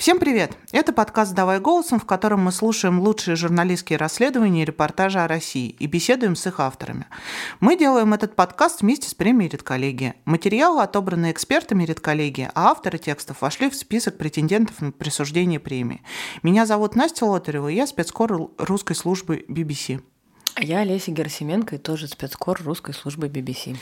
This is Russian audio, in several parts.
Всем привет! Это подкаст «Давай голосом», в котором мы слушаем лучшие журналистские расследования и репортажи о России и беседуем с их авторами. Мы делаем этот подкаст вместе с премией «Редколлегия». Материалы отобраны экспертами «Редколлегии», а авторы текстов вошли в список претендентов на присуждение премии. Меня зовут Настя Лотарева, и я спецкор русской службы BBC. Я Олеся Герасименко и тоже спецкор русской службы BBC.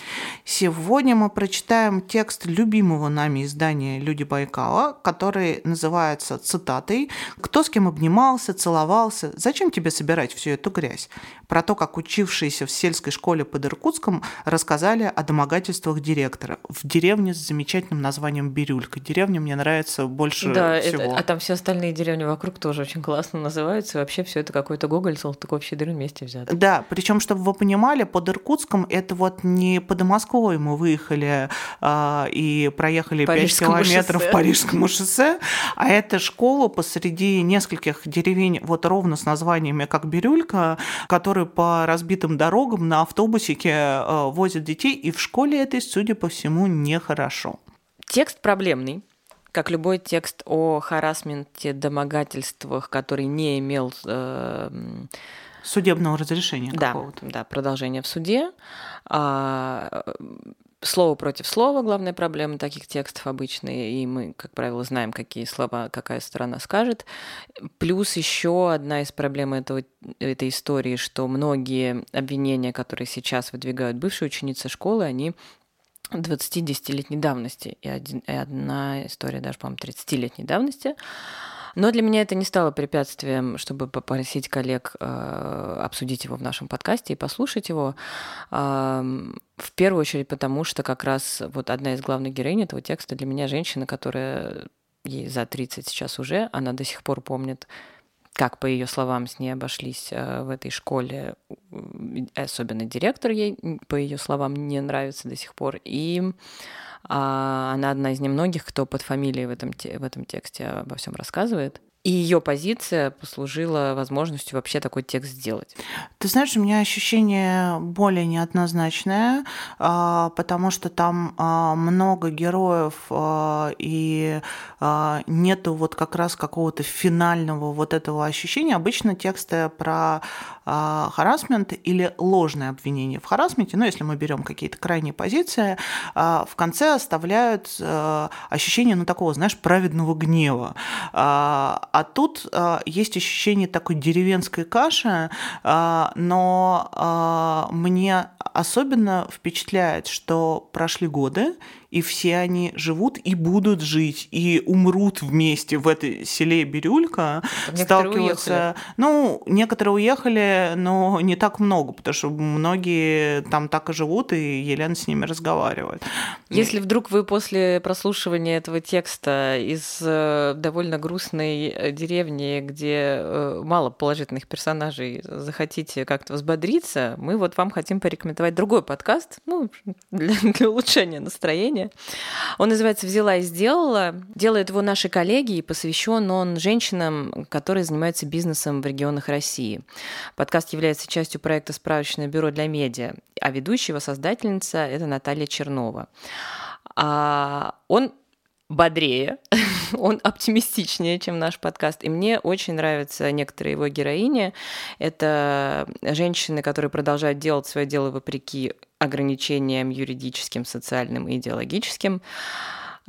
Сегодня мы прочитаем текст любимого нами издания «Люди Байкала», который называется цитатой «Кто с кем обнимался, целовался? Зачем тебе собирать всю эту грязь?» Про то, как учившиеся в сельской школе под Иркутском рассказали о домогательствах директора в деревне с замечательным названием Бирюлька. Деревня мне нравится больше да, всего. Это, а там все остальные деревни вокруг тоже очень классно называются. вообще все это какой-то Гоголь, Салтыков-Щедрин вместе взято. Да, причем, чтобы вы понимали, под Иркутском это вот не под Москвой мы выехали э, и проехали Парижскому 5 километров шоссе. по Парижскому шоссе, а это школа посреди нескольких деревень, вот ровно с названиями как Бирюлька, которые по разбитым дорогам на автобусике э, возят детей, и в школе этой, судя по всему, нехорошо. Текст проблемный, как любой текст о харасменте, домогательствах, который не имел э, судебного разрешения да, какого-то. Да, продолжение в суде. А, слово против слова главная проблема таких текстов обычные, и мы, как правило, знаем, какие слова какая сторона скажет. Плюс еще одна из проблем этого, этой истории, что многие обвинения, которые сейчас выдвигают бывшие ученицы школы, они 20-10-летней давности, и, один, и одна история даже, по-моему, 30-летней давности. Но для меня это не стало препятствием, чтобы попросить коллег э, обсудить его в нашем подкасте и послушать его. Э, в первую очередь потому, что как раз вот одна из главных героинь этого текста для меня женщина, которая ей за 30 сейчас уже, она до сих пор помнит как по ее словам с ней обошлись э, в этой школе, особенно директор ей, по ее словам, не нравится до сих пор. И а, она одна из немногих, кто под фамилией в этом, в этом тексте обо всем рассказывает. И ее позиция послужила возможностью вообще такой текст сделать. Ты знаешь, у меня ощущение более неоднозначное, а, потому что там а, много героев, а, и нету вот как раз какого-то финального вот этого ощущения. Обычно тексты про харасмент или ложное обвинение в харасменте, ну, если мы берем какие-то крайние позиции, в конце оставляют ощущение, ну, такого, знаешь, праведного гнева а тут а, есть ощущение такой деревенской каши, а, но а, мне особенно впечатляет, что прошли годы, и все они живут и будут жить, и умрут вместе в этой селе Бирюлька, некоторые сталкиваются. Уехали. Ну, некоторые уехали, но не так много, потому что многие там так и живут, и Елена с ними разговаривает. Если вдруг вы после прослушивания этого текста из э, довольно грустной э, деревни, где э, мало положительных персонажей, захотите как-то взбодриться, мы вот вам хотим порекомендовать другой подкаст, ну, для, для улучшения настроения сегодня. Он называется «Взяла и сделала». Делают его наши коллеги, и посвящен он женщинам, которые занимаются бизнесом в регионах России. Подкаст является частью проекта «Справочное бюро для медиа», а ведущая его создательница – это Наталья Чернова. А он бодрее, он оптимистичнее, чем наш подкаст. И мне очень нравятся некоторые его героини. Это женщины, которые продолжают делать свое дело вопреки ограничениям юридическим, социальным и идеологическим.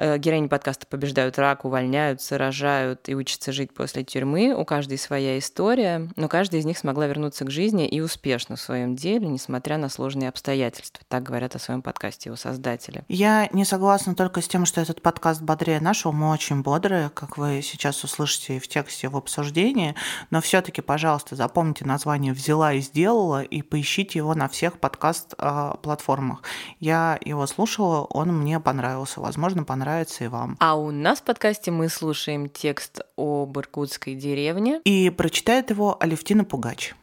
Э, героини подкаста побеждают рак, увольняются, рожают и учатся жить после тюрьмы. У каждой своя история, но каждая из них смогла вернуться к жизни и успешно в своем деле, несмотря на сложные обстоятельства. Так говорят о своем подкасте его создатели. Я не согласна только с тем, что этот подкаст бодрее нашего. Мы очень бодрые, как вы сейчас услышите в тексте в обсуждении. Но все-таки, пожалуйста, запомните название «Взяла и сделала» и поищите его на всех подкаст-платформах. Я его слушала, он мне понравился. Возможно, понравился понравится и вам. А у нас в подкасте мы слушаем текст об иркутской деревне. И прочитает его Алевтина Пугач.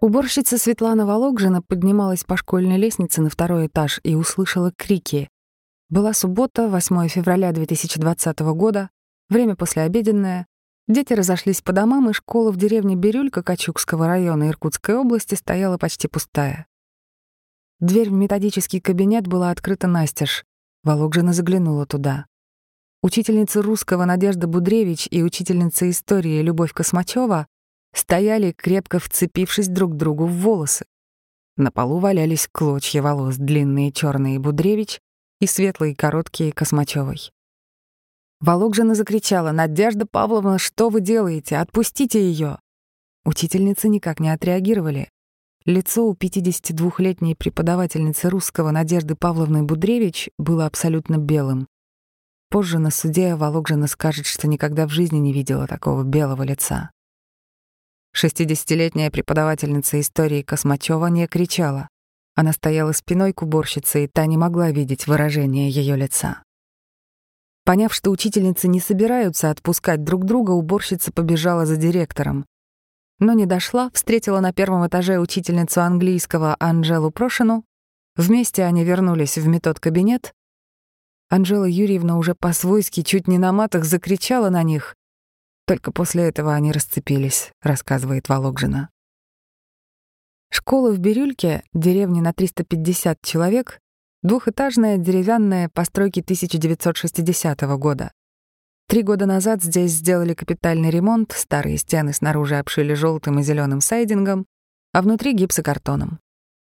Уборщица Светлана Вологжина поднималась по школьной лестнице на второй этаж и услышала крики. Была суббота, 8 февраля 2020 года, время послеобеденное. Дети разошлись по домам, и школа в деревне Бирюлька Качукского района Иркутской области стояла почти пустая. Дверь в методический кабинет была открыта настежь. Вологжина заглянула туда. Учительница русского Надежда Будревич и учительница истории Любовь Космачева стояли, крепко вцепившись друг другу в волосы. На полу валялись клочья волос, длинные черные Будревич и светлые короткие Космачевой. Вологжина закричала «Надежда Павловна, что вы делаете? Отпустите ее!» Учительницы никак не отреагировали. Лицо у 52-летней преподавательницы русского Надежды Павловны Будревич было абсолютно белым. Позже на суде Вологжина скажет, что никогда в жизни не видела такого белого лица. Шестидесятилетняя преподавательница истории Космачева не кричала. Она стояла спиной к уборщице, и та не могла видеть выражение ее лица. Поняв, что учительницы не собираются отпускать друг друга, уборщица побежала за директором. Но не дошла, встретила на первом этаже учительницу английского Анжелу Прошину. Вместе они вернулись в метод-кабинет. Анжела Юрьевна уже по-свойски чуть не на матах закричала на них. Только после этого они расцепились, рассказывает Вологжина. Школа в Бирюльке, деревне на 350 человек, двухэтажная деревянная постройки 1960 года. Три года назад здесь сделали капитальный ремонт, старые стены снаружи обшили желтым и зеленым сайдингом, а внутри гипсокартоном.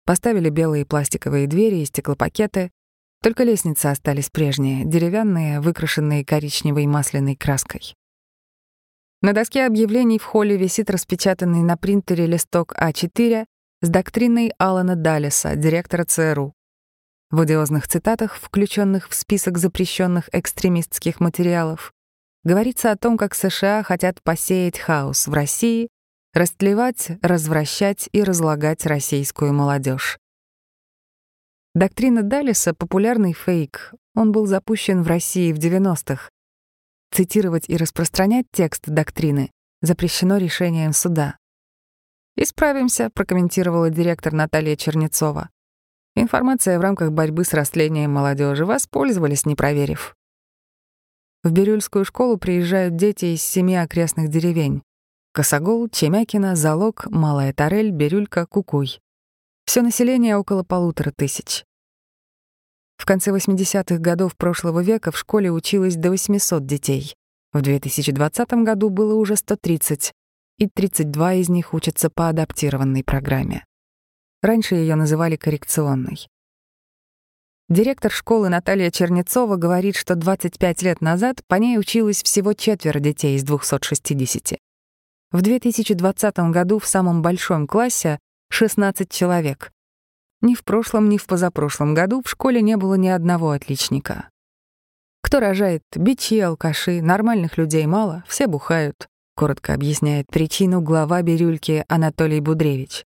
Поставили белые пластиковые двери и стеклопакеты, только лестницы остались прежние, деревянные, выкрашенные коричневой масляной краской. На доске объявлений в холле висит распечатанный на принтере листок А4 с доктриной Алана Даллеса, директора ЦРУ. В одиозных цитатах, включенных в список запрещенных экстремистских материалов, говорится о том, как США хотят посеять хаос в России, растлевать, развращать и разлагать российскую молодежь. Доктрина Даллеса — популярный фейк. Он был запущен в России в 90-х. Цитировать и распространять текст доктрины запрещено решением суда. «Исправимся», — прокомментировала директор Наталья Чернецова. Информация в рамках борьбы с растлением молодежи воспользовались, не проверив. В Бирюльскую школу приезжают дети из семи окрестных деревень. Косогол, Чемякина, Залог, Малая Тарель, Бирюлька, Кукуй. Все население около полутора тысяч. В конце 80-х годов прошлого века в школе училось до 800 детей. В 2020 году было уже 130, и 32 из них учатся по адаптированной программе. Раньше ее называли коррекционной. Директор школы Наталья Чернецова говорит, что 25 лет назад по ней училось всего четверо детей из 260. В 2020 году в самом большом классе 16 человек. Ни в прошлом, ни в позапрошлом году в школе не было ни одного отличника. Кто рожает? Бичи, алкаши, нормальных людей мало, все бухают. Коротко объясняет причину глава Бирюльки Анатолий Будревич.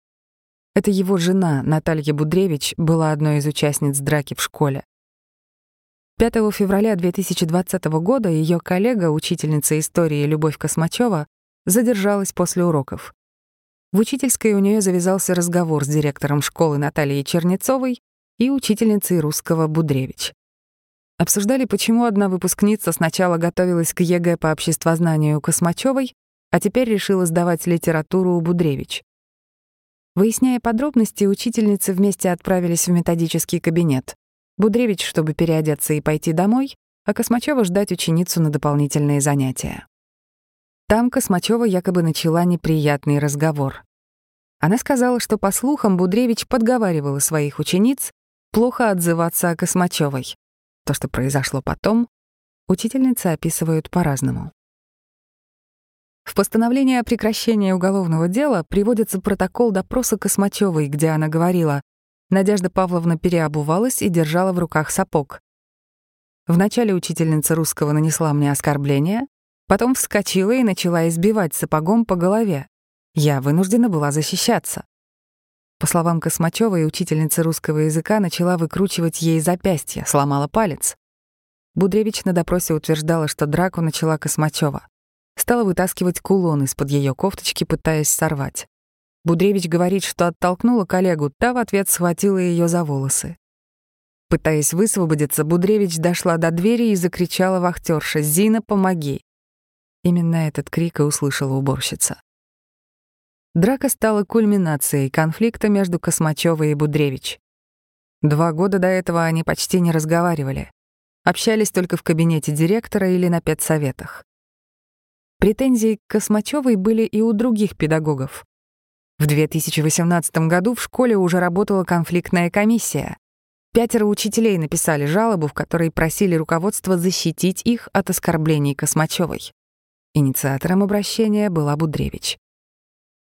Это его жена, Наталья Будревич, была одной из участниц драки в школе. 5 февраля 2020 года ее коллега, учительница истории Любовь Космачева, задержалась после уроков. В учительской у нее завязался разговор с директором школы Натальей Чернецовой и учительницей русского Будревич. Обсуждали, почему одна выпускница сначала готовилась к ЕГЭ по обществознанию Космачевой, а теперь решила сдавать литературу у Будревич. Выясняя подробности, учительницы вместе отправились в методический кабинет. Будревич, чтобы переодеться и пойти домой, а Космачева ждать ученицу на дополнительные занятия. Там Космачева якобы начала неприятный разговор. Она сказала, что, по слухам, Будревич подговаривала своих учениц плохо отзываться о Космачевой. То, что произошло потом, учительницы описывают по-разному. В постановлении о прекращении уголовного дела приводится протокол допроса Космачевой, где она говорила, Надежда Павловна переобувалась и держала в руках сапог. Вначале учительница русского нанесла мне оскорбление, потом вскочила и начала избивать сапогом по голове. Я вынуждена была защищаться. По словам Космачёвой, учительница русского языка начала выкручивать ей запястье, сломала палец. Будревич на допросе утверждала, что драку начала Космачёва. Стала вытаскивать кулон из-под ее кофточки, пытаясь сорвать. Будревич говорит, что оттолкнула коллегу, та в ответ схватила ее за волосы. Пытаясь высвободиться, Будревич дошла до двери и закричала вахтерша «Зина, помоги!». Именно этот крик и услышала уборщица. Драка стала кульминацией конфликта между Космачевой и Будревич. Два года до этого они почти не разговаривали. Общались только в кабинете директора или на педсоветах. Претензии к Космачевой были и у других педагогов. В 2018 году в школе уже работала конфликтная комиссия. Пятеро учителей написали жалобу, в которой просили руководство защитить их от оскорблений Космачевой. Инициатором обращения была Будревич.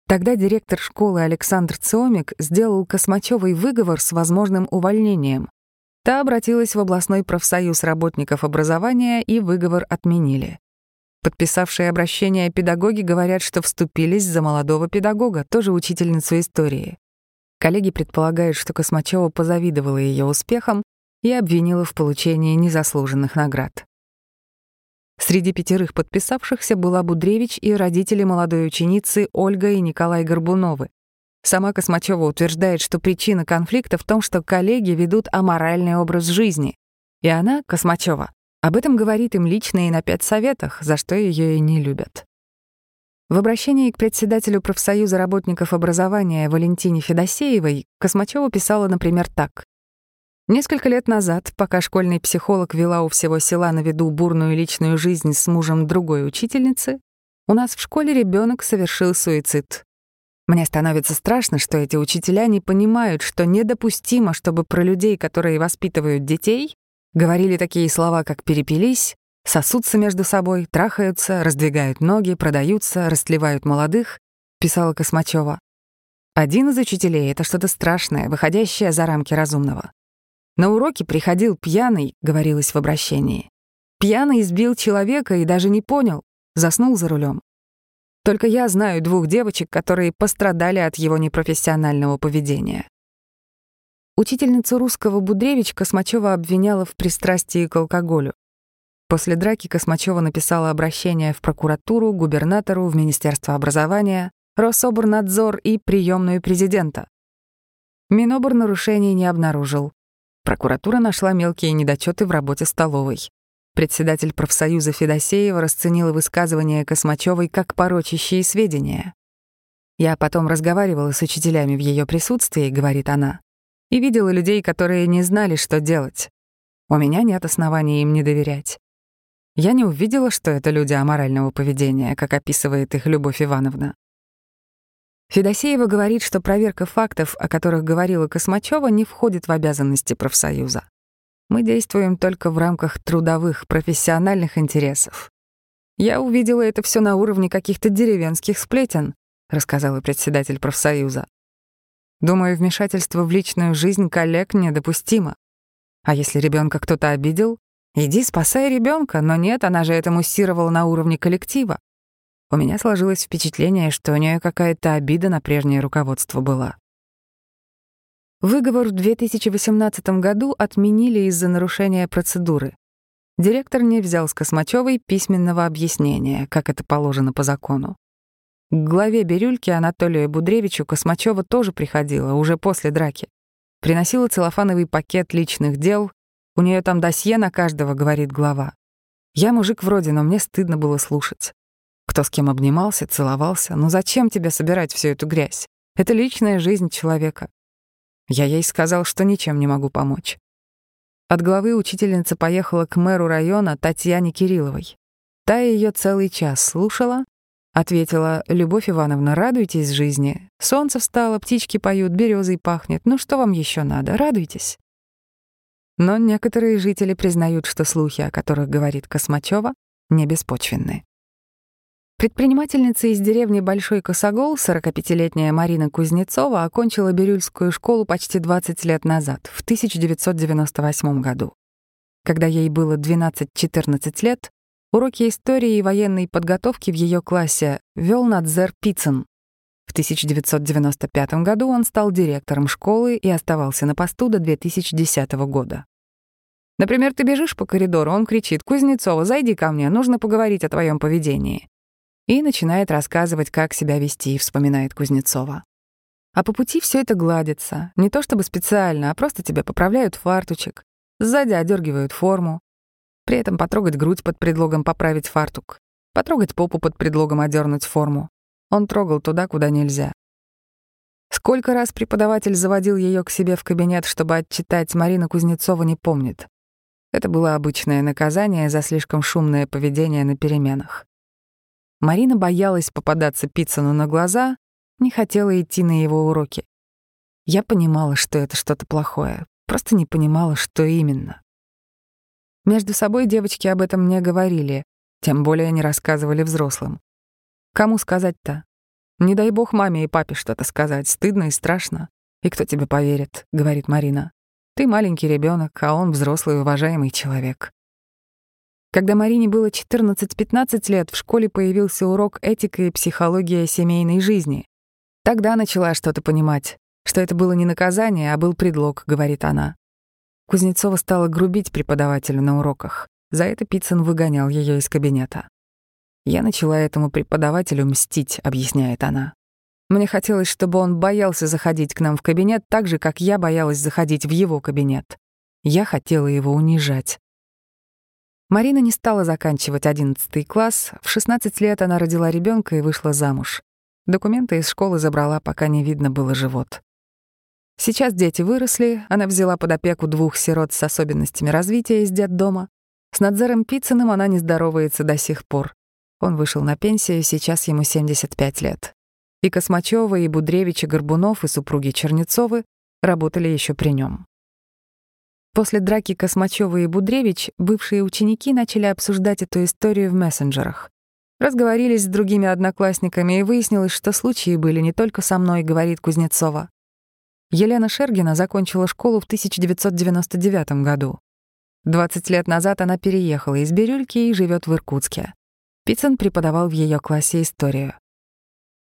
Тогда директор школы Александр Циомик сделал Космачевой выговор с возможным увольнением. Та обратилась в областной профсоюз работников образования и выговор отменили. Подписавшие обращение педагоги говорят, что вступились за молодого педагога, тоже учительницу истории. Коллеги предполагают, что Космачева позавидовала ее успехам и обвинила в получении незаслуженных наград. Среди пятерых подписавшихся была Будревич и родители молодой ученицы Ольга и Николай Горбуновы. Сама Космачева утверждает, что причина конфликта в том, что коллеги ведут аморальный образ жизни. И она, Космачева, об этом говорит им лично и на пять советах, за что ее и не любят. В обращении к председателю профсоюза работников образования Валентине Федосеевой Космачева писала, например, так. Несколько лет назад, пока школьный психолог вела у всего села на виду бурную личную жизнь с мужем другой учительницы, у нас в школе ребенок совершил суицид. Мне становится страшно, что эти учителя не понимают, что недопустимо, чтобы про людей, которые воспитывают детей, говорили такие слова, как «перепились», Сосутся между собой, трахаются, раздвигают ноги, продаются, растлевают молодых, писала Космачева. Один из учителей — это что-то страшное, выходящее за рамки разумного. На уроке приходил пьяный, говорилось в обращении. Пьяный избил человека и даже не понял, заснул за рулем. Только я знаю двух девочек, которые пострадали от его непрофессионального поведения. Учительницу русского Будревич Космачева обвиняла в пристрастии к алкоголю. После драки Космачева написала обращение в прокуратуру, губернатору, в Министерство образования, Рособорнадзор и приемную президента. Минобр нарушений не обнаружил. Прокуратура нашла мелкие недочеты в работе столовой. Председатель профсоюза Федосеева расценила высказывание Космачевой как порочащие сведения. «Я потом разговаривала с учителями в ее присутствии», — говорит она, «и видела людей, которые не знали, что делать. У меня нет оснований им не доверять. Я не увидела, что это люди аморального поведения, как описывает их Любовь Ивановна. Федосеева говорит, что проверка фактов, о которых говорила Космачева, не входит в обязанности профсоюза. Мы действуем только в рамках трудовых, профессиональных интересов. Я увидела это все на уровне каких-то деревенских сплетен, рассказала председатель профсоюза. Думаю, вмешательство в личную жизнь коллег недопустимо. А если ребенка кто-то обидел, Иди спасай ребенка, но нет, она же это муссировала на уровне коллектива. У меня сложилось впечатление, что у нее какая-то обида на прежнее руководство была. Выговор в 2018 году отменили из-за нарушения процедуры. Директор не взял с Космачевой письменного объяснения, как это положено по закону. К главе Бирюльки Анатолию Будревичу Космачева тоже приходила, уже после драки. Приносила целлофановый пакет личных дел, у нее там досье на каждого, говорит глава. Я мужик вроде, но мне стыдно было слушать. Кто с кем обнимался, целовался. Ну зачем тебе собирать всю эту грязь? Это личная жизнь человека. Я ей сказал, что ничем не могу помочь. От главы учительница поехала к мэру района Татьяне Кирилловой. Та ее целый час слушала, ответила, «Любовь Ивановна, радуйтесь жизни. Солнце встало, птички поют, березой пахнет. Ну что вам еще надо? Радуйтесь». Но некоторые жители признают, что слухи, о которых говорит Космачева, не беспочвенны. Предпринимательница из деревни Большой Косогол, 45-летняя Марина Кузнецова, окончила Бирюльскую школу почти 20 лет назад, в 1998 году. Когда ей было 12-14 лет, уроки истории и военной подготовки в ее классе вел Надзер Пиццен. В 1995 году он стал директором школы и оставался на посту до 2010 года. Например, ты бежишь по коридору, он кричит «Кузнецова, зайди ко мне, нужно поговорить о твоем поведении». И начинает рассказывать, как себя вести, вспоминает Кузнецова. А по пути все это гладится. Не то чтобы специально, а просто тебе поправляют фартучек, Сзади одергивают форму. При этом потрогать грудь под предлогом поправить фартук. Потрогать попу под предлогом одернуть форму. Он трогал туда, куда нельзя. Сколько раз преподаватель заводил ее к себе в кабинет, чтобы отчитать, Марина Кузнецова не помнит. Это было обычное наказание за слишком шумное поведение на переменах. Марина боялась попадаться Пиццену на глаза, не хотела идти на его уроки. Я понимала, что это что-то плохое, просто не понимала, что именно. Между собой девочки об этом не говорили, тем более не рассказывали взрослым. Кому сказать-то? Не дай бог маме и папе что-то сказать, стыдно и страшно. И кто тебе поверит, говорит Марина. Ты маленький ребенок, а он взрослый уважаемый человек. Когда Марине было 14-15 лет, в школе появился урок «Этика и психология семейной жизни». Тогда начала что-то понимать, что это было не наказание, а был предлог, говорит она. Кузнецова стала грубить преподавателю на уроках. За это Пиццин выгонял ее из кабинета. Я начала этому преподавателю мстить, объясняет она. Мне хотелось, чтобы он боялся заходить к нам в кабинет так же, как я боялась заходить в его кабинет. Я хотела его унижать. Марина не стала заканчивать 11 класс. В 16 лет она родила ребенка и вышла замуж. Документы из школы забрала, пока не видно было живот. Сейчас дети выросли, она взяла под опеку двух сирот с особенностями развития из детдома. С Надзером Пицценым она не здоровается до сих пор. Он вышел на пенсию, сейчас ему 75 лет. И Космачева, и Будревич, и Горбунов, и супруги Чернецовы работали еще при нем. После драки Космачева и Будревич бывшие ученики начали обсуждать эту историю в мессенджерах. Разговорились с другими одноклассниками, и выяснилось, что случаи были не только со мной, говорит Кузнецова. Елена Шергина закончила школу в 1999 году. 20 лет назад она переехала из Бирюльки и живет в Иркутске. Пиццен преподавал в ее классе историю.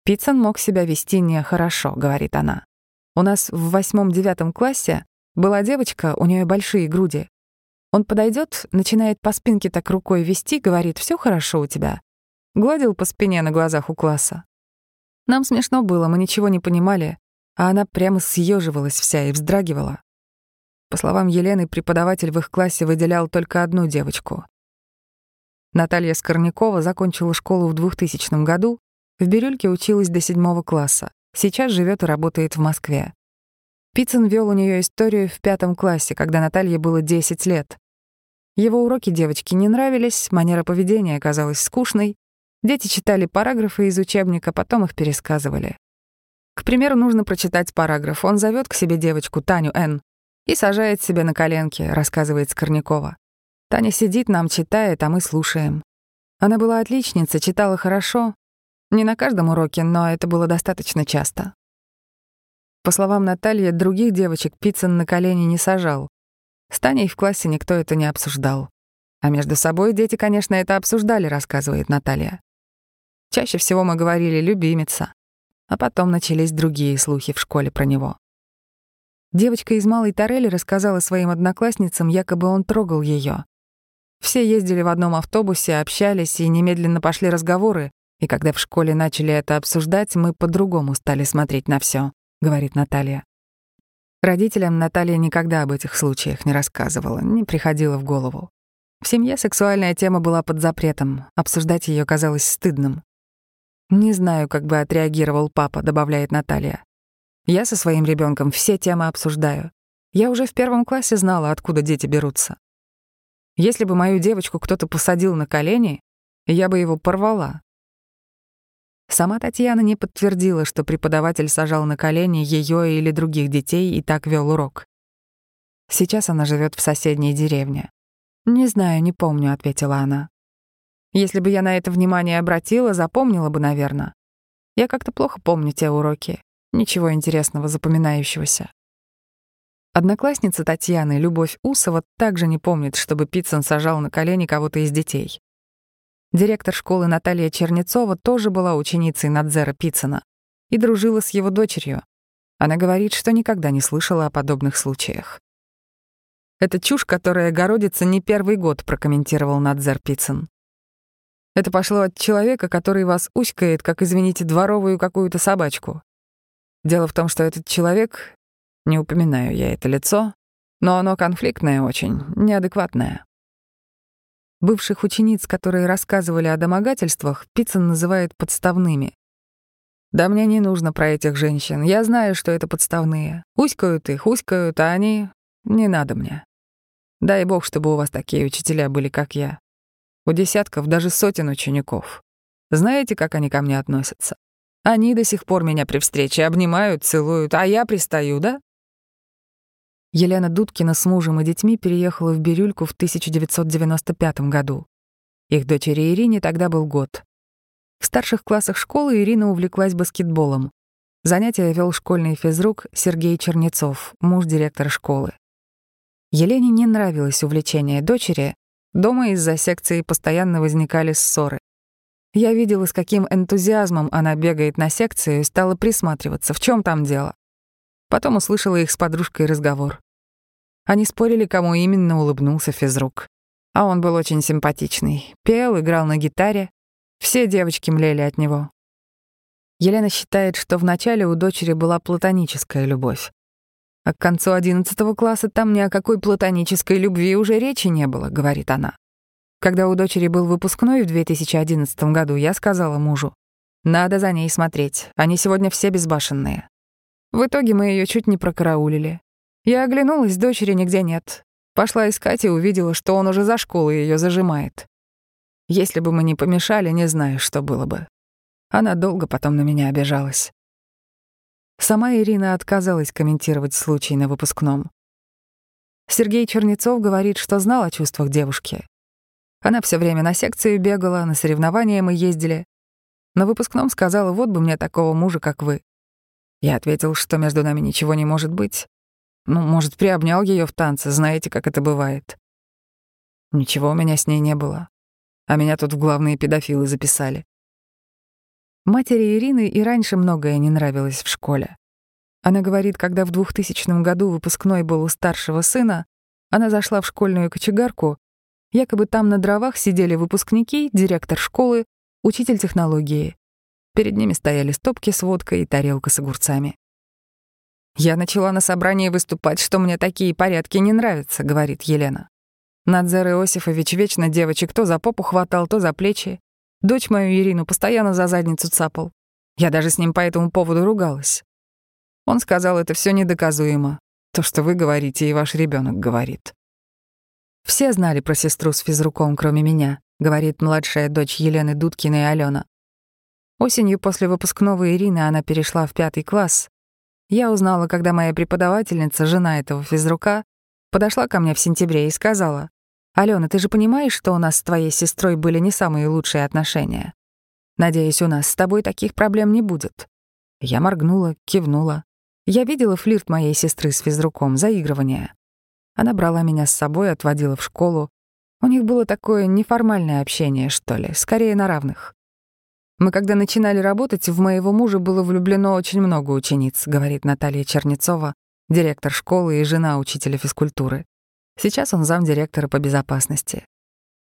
Пиццен мог себя вести нехорошо, говорит она. У нас в восьмом-девятом классе была девочка, у нее большие груди. Он подойдет, начинает по спинке так рукой вести, говорит, все хорошо у тебя. Гладил по спине на глазах у класса. Нам смешно было, мы ничего не понимали, а она прямо съеживалась вся и вздрагивала. По словам Елены, преподаватель в их классе выделял только одну девочку. Наталья Скорнякова закончила школу в 2000 году, в Бирюльке училась до седьмого класса, сейчас живет и работает в Москве. Пиццин вел у нее историю в пятом классе, когда Наталье было 10 лет. Его уроки девочке не нравились, манера поведения оказалась скучной, Дети читали параграфы из учебника, потом их пересказывали. К примеру, нужно прочитать параграф. Он зовет к себе девочку Таню Н. и сажает себе на коленки, рассказывает Скорнякова. Таня сидит, нам читает, а мы слушаем. Она была отличница, читала хорошо. Не на каждом уроке, но это было достаточно часто. По словам Натальи, других девочек Пиццин на колени не сажал. С Таней в классе никто это не обсуждал. А между собой дети, конечно, это обсуждали, рассказывает Наталья. Чаще всего мы говорили «любимица», а потом начались другие слухи в школе про него. Девочка из Малой Тарели рассказала своим одноклассницам, якобы он трогал ее. Все ездили в одном автобусе, общались и немедленно пошли разговоры, и когда в школе начали это обсуждать, мы по-другому стали смотреть на все, говорит Наталья. Родителям Наталья никогда об этих случаях не рассказывала, не приходила в голову. В семье сексуальная тема была под запретом, обсуждать ее казалось стыдным. «Не знаю, как бы отреагировал папа», — добавляет Наталья. «Я со своим ребенком все темы обсуждаю. Я уже в первом классе знала, откуда дети берутся. Если бы мою девочку кто-то посадил на колени, я бы его порвала». Сама Татьяна не подтвердила, что преподаватель сажал на колени ее или других детей и так вел урок. Сейчас она живет в соседней деревне. «Не знаю, не помню», — ответила она. Если бы я на это внимание обратила, запомнила бы, наверное. Я как-то плохо помню те уроки. Ничего интересного, запоминающегося. Одноклассница Татьяны, Любовь Усова, также не помнит, чтобы Пиццин сажал на колени кого-то из детей. Директор школы Наталья Чернецова тоже была ученицей Надзера Пиццина и дружила с его дочерью. Она говорит, что никогда не слышала о подобных случаях. «Это чушь, которая городится не первый год», прокомментировал Надзер Пиццин. Это пошло от человека, который вас уськает, как, извините, дворовую какую-то собачку. Дело в том, что этот человек, не упоминаю я это лицо, Но оно конфликтное очень, неадекватное. Бывших учениц, которые рассказывали о домогательствах, Пиццин называет подставными. «Да мне не нужно про этих женщин. Я знаю, что это подставные. Уськают их, уськают, а они... Не надо мне. Дай бог, чтобы у вас такие учителя были, как я. У десятков, даже сотен учеников. Знаете, как они ко мне относятся? Они до сих пор меня при встрече обнимают, целуют, а я пристаю, да? Елена Дудкина с мужем и детьми переехала в Бирюльку в 1995 году. Их дочери Ирине тогда был год. В старших классах школы Ирина увлеклась баскетболом. Занятия вел школьный физрук Сергей Чернецов, муж директора школы. Елене не нравилось увлечение дочери, дома из-за секции постоянно возникали ссоры. Я видела, с каким энтузиазмом она бегает на секцию и стала присматриваться, в чем там дело. Потом услышала их с подружкой разговор. Они спорили, кому именно улыбнулся физрук. А он был очень симпатичный. Пел, играл на гитаре. Все девочки млели от него. Елена считает, что вначале у дочери была платоническая любовь. А к концу одиннадцатого класса там ни о какой платонической любви уже речи не было, говорит она. Когда у дочери был выпускной в 2011 году, я сказала мужу, надо за ней смотреть, они сегодня все безбашенные. В итоге мы ее чуть не прокараулили. Я оглянулась, дочери нигде нет. Пошла искать и увидела, что он уже за школой ее зажимает. Если бы мы не помешали, не знаю, что было бы. Она долго потом на меня обижалась. Сама Ирина отказалась комментировать случай на выпускном. Сергей Чернецов говорит, что знал о чувствах девушки. Она все время на секцию бегала, на соревнования мы ездили. На выпускном сказала, вот бы мне такого мужа, как вы. Я ответил, что между нами ничего не может быть. Ну, может, приобнял ее в танце, знаете, как это бывает. Ничего у меня с ней не было. А меня тут в главные педофилы записали. Матери Ирины и раньше многое не нравилось в школе. Она говорит, когда в 2000 году выпускной был у старшего сына, она зашла в школьную кочегарку, якобы там на дровах сидели выпускники, директор школы, учитель технологии. Перед ними стояли стопки с водкой и тарелка с огурцами. «Я начала на собрании выступать, что мне такие порядки не нравятся», — говорит Елена. Надзор Иосифович вечно девочек то за попу хватал, то за плечи. Дочь мою Ирину постоянно за задницу цапал. Я даже с ним по этому поводу ругалась. Он сказал, это все недоказуемо. То, что вы говорите, и ваш ребенок говорит. Все знали про сестру с физруком, кроме меня, говорит младшая дочь Елены Дудкиной Алена. Осенью после выпускного Ирины она перешла в пятый класс, я узнала, когда моя преподавательница, жена этого физрука, подошла ко мне в сентябре и сказала, «Алена, ты же понимаешь, что у нас с твоей сестрой были не самые лучшие отношения? Надеюсь, у нас с тобой таких проблем не будет». Я моргнула, кивнула. Я видела флирт моей сестры с физруком, заигрывание. Она брала меня с собой, отводила в школу. У них было такое неформальное общение, что ли, скорее на равных. Мы когда начинали работать, в моего мужа было влюблено очень много учениц, говорит Наталья Чернецова, директор школы и жена учителя физкультуры. Сейчас он замдиректора по безопасности.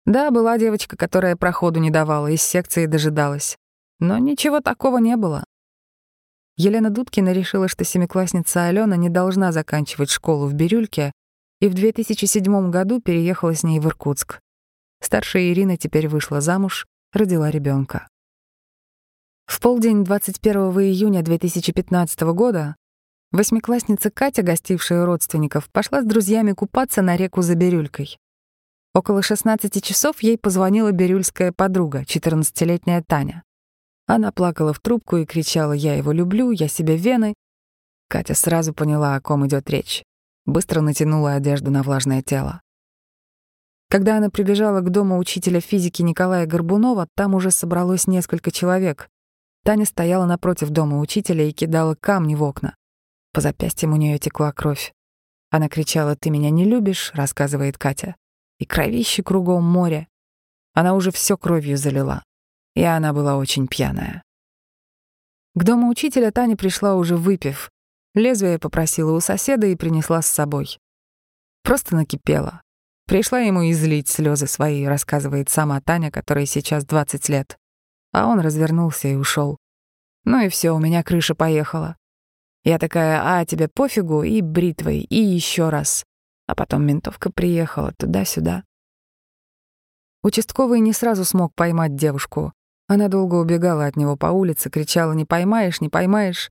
Да, была девочка, которая проходу не давала, из секции дожидалась. Но ничего такого не было. Елена Дудкина решила, что семиклассница Алена не должна заканчивать школу в Бирюльке, и в 2007 году переехала с ней в Иркутск. Старшая Ирина теперь вышла замуж, родила ребенка. В полдень 21 июня 2015 года восьмиклассница Катя, гостившая у родственников, пошла с друзьями купаться на реку за Бирюлькой. Около 16 часов ей позвонила бирюльская подруга, 14-летняя Таня. Она плакала в трубку и кричала «Я его люблю, я себе вены». Катя сразу поняла, о ком идет речь. Быстро натянула одежду на влажное тело. Когда она прибежала к дому учителя физики Николая Горбунова, там уже собралось несколько человек. Таня стояла напротив дома учителя и кидала камни в окна. По запястьям у нее текла кровь. Она кричала «Ты меня не любишь», — рассказывает Катя. И кровище кругом море. Она уже все кровью залила. И она была очень пьяная. К дому учителя Таня пришла уже выпив. Лезвие попросила у соседа и принесла с собой. Просто накипела. Пришла ему излить слезы свои, рассказывает сама Таня, которой сейчас 20 лет а он развернулся и ушел. Ну и все, у меня крыша поехала. Я такая, а тебе пофигу, и бритвой, и еще раз. А потом ментовка приехала туда-сюда. Участковый не сразу смог поймать девушку. Она долго убегала от него по улице, кричала «Не поймаешь, не поймаешь!»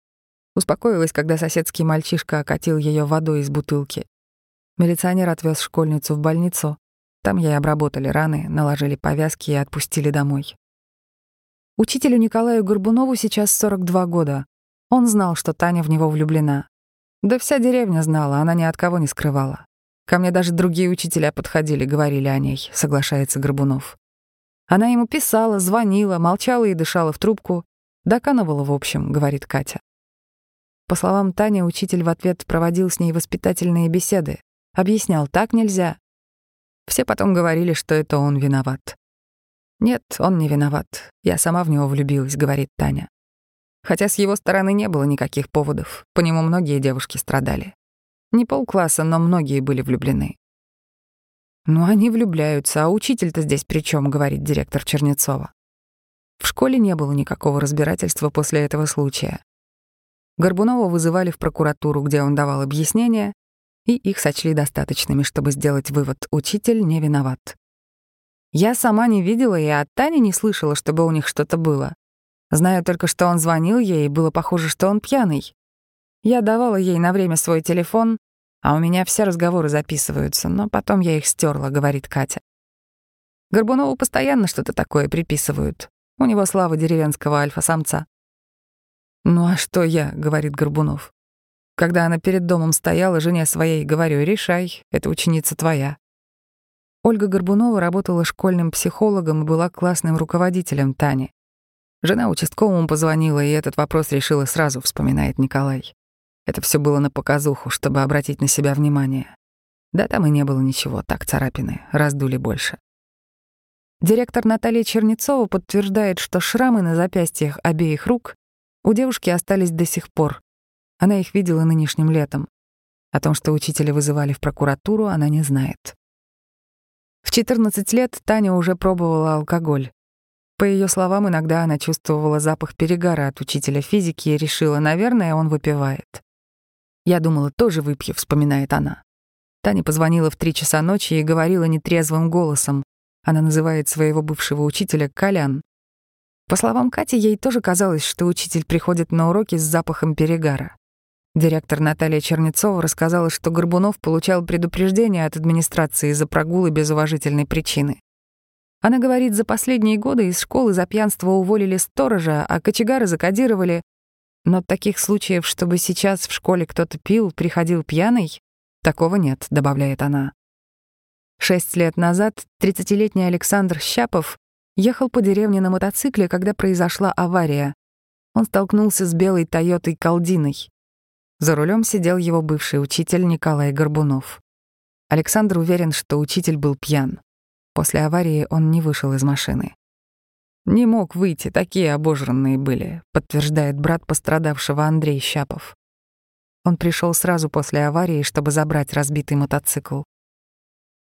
Успокоилась, когда соседский мальчишка окатил ее водой из бутылки. Милиционер отвез школьницу в больницу. Там ей обработали раны, наложили повязки и отпустили домой. Учителю Николаю Горбунову сейчас 42 года. Он знал, что Таня в него влюблена. Да вся деревня знала, она ни от кого не скрывала. Ко мне даже другие учителя подходили, говорили о ней, соглашается Горбунов. Она ему писала, звонила, молчала и дышала в трубку. Доканывала, в общем, говорит Катя. По словам Тани, учитель в ответ проводил с ней воспитательные беседы. Объяснял, так нельзя. Все потом говорили, что это он виноват. «Нет, он не виноват. Я сама в него влюбилась», — говорит Таня. Хотя с его стороны не было никаких поводов. По нему многие девушки страдали. Не полкласса, но многие были влюблены. «Ну, они влюбляются, а учитель-то здесь при чем? говорит директор Чернецова. В школе не было никакого разбирательства после этого случая. Горбунова вызывали в прокуратуру, где он давал объяснения, и их сочли достаточными, чтобы сделать вывод — учитель не виноват. Я сама не видела и от Тани не слышала, чтобы у них что-то было. Знаю только, что он звонил ей, и было похоже, что он пьяный. Я давала ей на время свой телефон, а у меня все разговоры записываются, но потом я их стерла, говорит Катя. Горбунову постоянно что-то такое приписывают. У него слава деревенского альфа-самца. «Ну а что я?» — говорит Горбунов. Когда она перед домом стояла, жене своей говорю, решай, это ученица твоя. Ольга Горбунова работала школьным психологом и была классным руководителем Тани. Жена участковому позвонила, и этот вопрос решила сразу, вспоминает Николай. Это все было на показуху, чтобы обратить на себя внимание. Да там и не было ничего, так царапины, раздули больше. Директор Наталья Чернецова подтверждает, что шрамы на запястьях обеих рук у девушки остались до сих пор. Она их видела нынешним летом. О том, что учителя вызывали в прокуратуру, она не знает. В 14 лет Таня уже пробовала алкоголь. По ее словам, иногда она чувствовала запах перегара от учителя физики и решила, наверное, он выпивает. «Я думала, тоже выпью», — вспоминает она. Таня позвонила в три часа ночи и говорила нетрезвым голосом. Она называет своего бывшего учителя Колян. По словам Кати, ей тоже казалось, что учитель приходит на уроки с запахом перегара. Директор Наталья Чернецова рассказала, что Горбунов получал предупреждение от администрации за прогулы без уважительной причины. Она говорит, за последние годы из школы за пьянство уволили сторожа, а кочегары закодировали. Но таких случаев, чтобы сейчас в школе кто-то пил, приходил пьяный, такого нет, добавляет она. Шесть лет назад 30-летний Александр Щапов ехал по деревне на мотоцикле, когда произошла авария. Он столкнулся с белой «Тойотой» Калдиной. За рулем сидел его бывший учитель Николай Горбунов. Александр уверен, что учитель был пьян. После аварии он не вышел из машины. «Не мог выйти, такие обожранные были», — подтверждает брат пострадавшего Андрей Щапов. Он пришел сразу после аварии, чтобы забрать разбитый мотоцикл.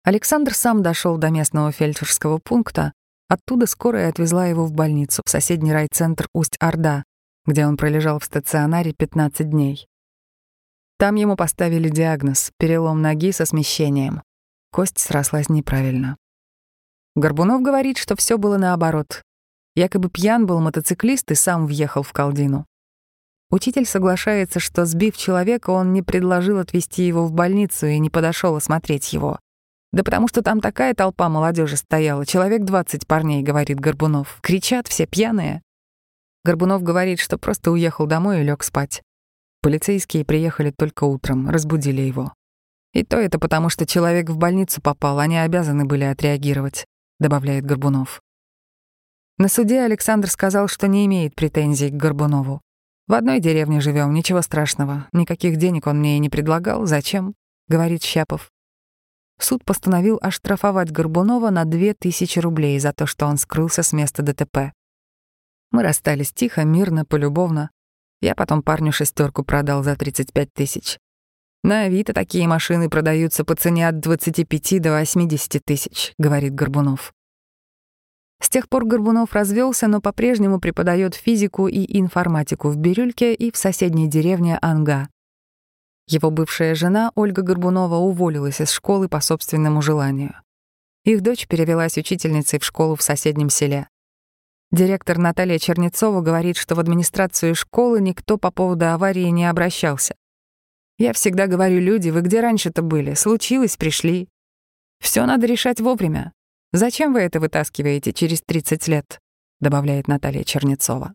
Александр сам дошел до местного фельдшерского пункта, оттуда скорая отвезла его в больницу, в соседний райцентр Усть-Орда, где он пролежал в стационаре 15 дней. Там ему поставили диагноз — перелом ноги со смещением. Кость срослась неправильно. Горбунов говорит, что все было наоборот. Якобы пьян был мотоциклист и сам въехал в колдину. Учитель соглашается, что, сбив человека, он не предложил отвезти его в больницу и не подошел осмотреть его. Да потому что там такая толпа молодежи стояла, человек 20 парней, говорит Горбунов. Кричат все пьяные. Горбунов говорит, что просто уехал домой и лег спать. Полицейские приехали только утром, разбудили его. И то это потому, что человек в больницу попал, они обязаны были отреагировать, добавляет Горбунов. На суде Александр сказал, что не имеет претензий к Горбунову. В одной деревне живем, ничего страшного. Никаких денег он мне и не предлагал. Зачем? говорит Щапов. Суд постановил оштрафовать Горбунова на 2000 рублей за то, что он скрылся с места ДТП. Мы расстались тихо, мирно, полюбовно. Я потом парню шестерку продал за 35 тысяч. На Авито такие машины продаются по цене от 25 до 80 тысяч, говорит Горбунов. С тех пор Горбунов развелся, но по-прежнему преподает физику и информатику в Бирюльке и в соседней деревне Анга. Его бывшая жена Ольга Горбунова уволилась из школы по собственному желанию. Их дочь перевелась учительницей в школу в соседнем селе. Директор Наталья Чернецова говорит, что в администрацию школы никто по поводу аварии не обращался. Я всегда говорю, люди, вы где раньше-то были? Случилось, пришли. Все надо решать вовремя. Зачем вы это вытаскиваете через 30 лет? добавляет Наталья Чернецова.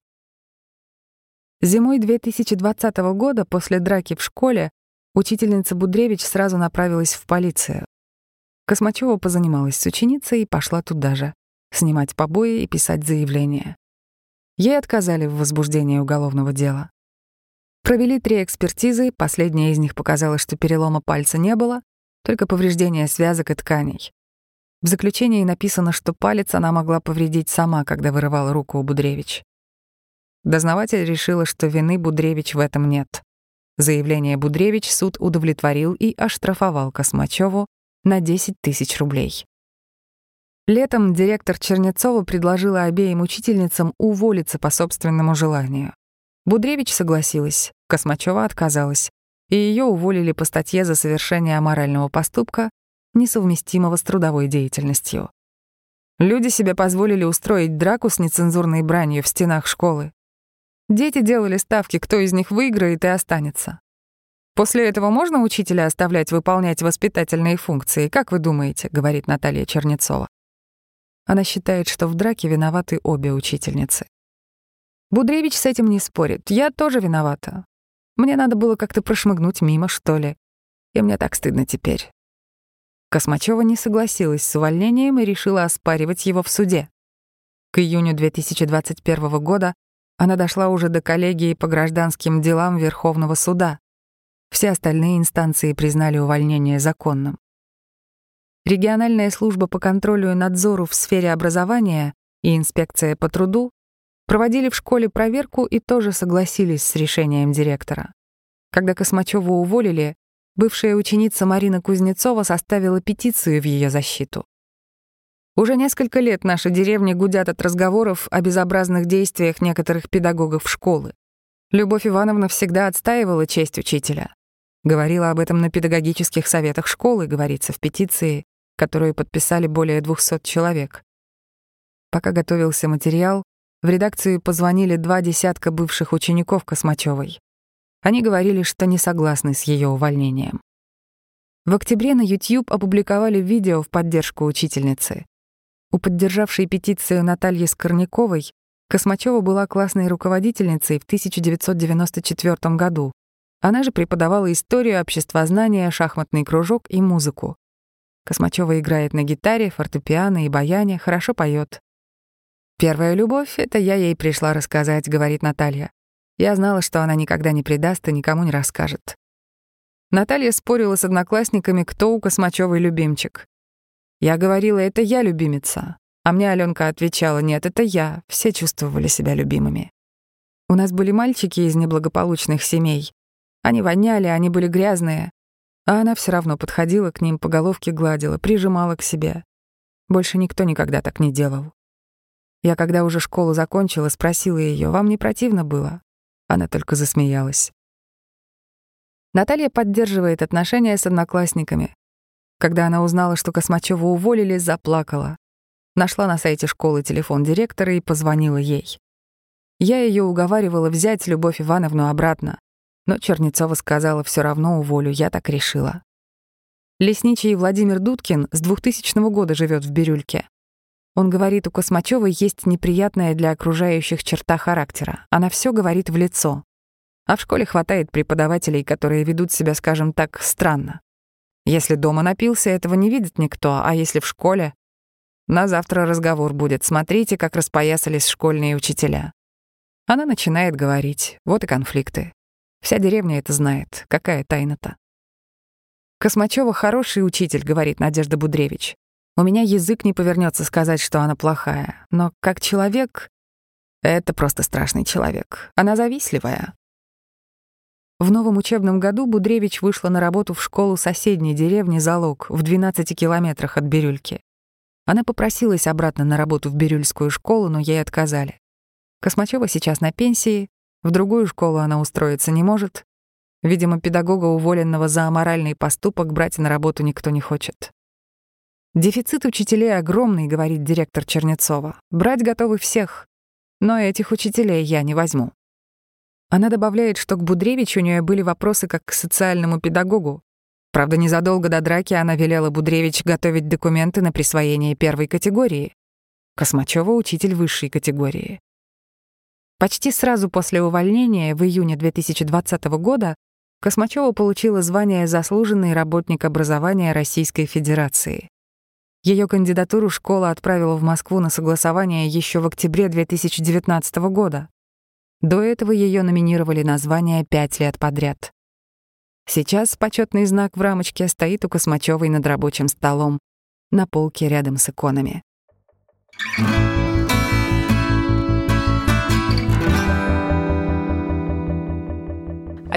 Зимой 2020 года, после драки в школе, учительница Будревич сразу направилась в полицию. Космачева позанималась с ученицей и пошла туда же снимать побои и писать заявления. Ей отказали в возбуждении уголовного дела. Провели три экспертизы, последняя из них показала, что перелома пальца не было, только повреждение связок и тканей. В заключении написано, что палец она могла повредить сама, когда вырывала руку у Будревич. Дознаватель решила, что вины Будревич в этом нет. Заявление Будревич суд удовлетворил и оштрафовал Космачеву на 10 тысяч рублей. Летом директор Чернецова предложила обеим учительницам уволиться по собственному желанию. Будревич согласилась, Космачева отказалась, и ее уволили по статье за совершение аморального поступка, несовместимого с трудовой деятельностью. Люди себе позволили устроить драку с нецензурной бранью в стенах школы. Дети делали ставки, кто из них выиграет и останется. После этого можно учителя оставлять выполнять воспитательные функции, как вы думаете, говорит Наталья Чернецова. Она считает, что в драке виноваты обе учительницы. Будревич с этим не спорит. Я тоже виновата. Мне надо было как-то прошмыгнуть мимо, что ли. И мне так стыдно теперь. Космачева не согласилась с увольнением и решила оспаривать его в суде. К июню 2021 года она дошла уже до коллегии по гражданским делам Верховного суда. Все остальные инстанции признали увольнение законным. Региональная служба по контролю и надзору в сфере образования и инспекция по труду проводили в школе проверку и тоже согласились с решением директора. Когда Космачеву уволили, бывшая ученица Марина Кузнецова составила петицию в ее защиту. Уже несколько лет наши деревни гудят от разговоров о безобразных действиях некоторых педагогов школы. Любовь Ивановна всегда отстаивала честь учителя. Говорила об этом на педагогических советах школы, говорится в петиции, которую подписали более 200 человек. Пока готовился материал, в редакцию позвонили два десятка бывших учеников Космачевой. Они говорили, что не согласны с ее увольнением. В октябре на YouTube опубликовали видео в поддержку учительницы. У поддержавшей петицию Натальи Скорняковой Космачева была классной руководительницей в 1994 году. Она же преподавала историю, обществознание, шахматный кружок и музыку. Космачева играет на гитаре, фортепиано и баяне, хорошо поет. «Первая любовь — это я ей пришла рассказать», — говорит Наталья. Я знала, что она никогда не предаст и никому не расскажет. Наталья спорила с одноклассниками, кто у Космачевой любимчик. Я говорила, это я любимица. А мне Аленка отвечала, нет, это я. Все чувствовали себя любимыми. У нас были мальчики из неблагополучных семей. Они воняли, они были грязные. А она все равно подходила к ним, по головке гладила, прижимала к себе. Больше никто никогда так не делал. Я, когда уже школу закончила, спросила ее, «Вам не противно было?» Она только засмеялась. Наталья поддерживает отношения с одноклассниками. Когда она узнала, что Космачёва уволили, заплакала. Нашла на сайте школы телефон директора и позвонила ей. Я ее уговаривала взять Любовь Ивановну обратно. Но Чернецова сказала, все равно уволю, я так решила. Лесничий Владимир Дудкин с 2000 года живет в Бирюльке. Он говорит, у Космачевой есть неприятная для окружающих черта характера. Она все говорит в лицо. А в школе хватает преподавателей, которые ведут себя, скажем так, странно. Если дома напился, этого не видит никто, а если в школе... На завтра разговор будет. Смотрите, как распоясались школьные учителя. Она начинает говорить. Вот и конфликты. Вся деревня это знает. Какая тайна-то? Космачева хороший учитель, говорит Надежда Будревич. У меня язык не повернется сказать, что она плохая. Но как человек... Это просто страшный человек. Она завистливая. В новом учебном году Будревич вышла на работу в школу соседней деревни Залог в 12 километрах от Бирюльки. Она попросилась обратно на работу в Бирюльскую школу, но ей отказали. Космачева сейчас на пенсии, в другую школу она устроиться не может. Видимо, педагога, уволенного за аморальный поступок, брать на работу никто не хочет. Дефицит учителей огромный, говорит директор Чернецова. Брать готовы всех. Но этих учителей я не возьму. Она добавляет, что к Будревичу у нее были вопросы как к социальному педагогу. Правда, незадолго до драки она велела Будревич готовить документы на присвоение первой категории. Космачева — учитель высшей категории. Почти сразу после увольнения, в июне 2020 года, Космачева получила звание «Заслуженный работник образования Российской Федерации». Ее кандидатуру школа отправила в Москву на согласование еще в октябре 2019 года. До этого ее номинировали на звание пять лет подряд. Сейчас почетный знак в рамочке стоит у Космачевой над рабочим столом на полке рядом с иконами.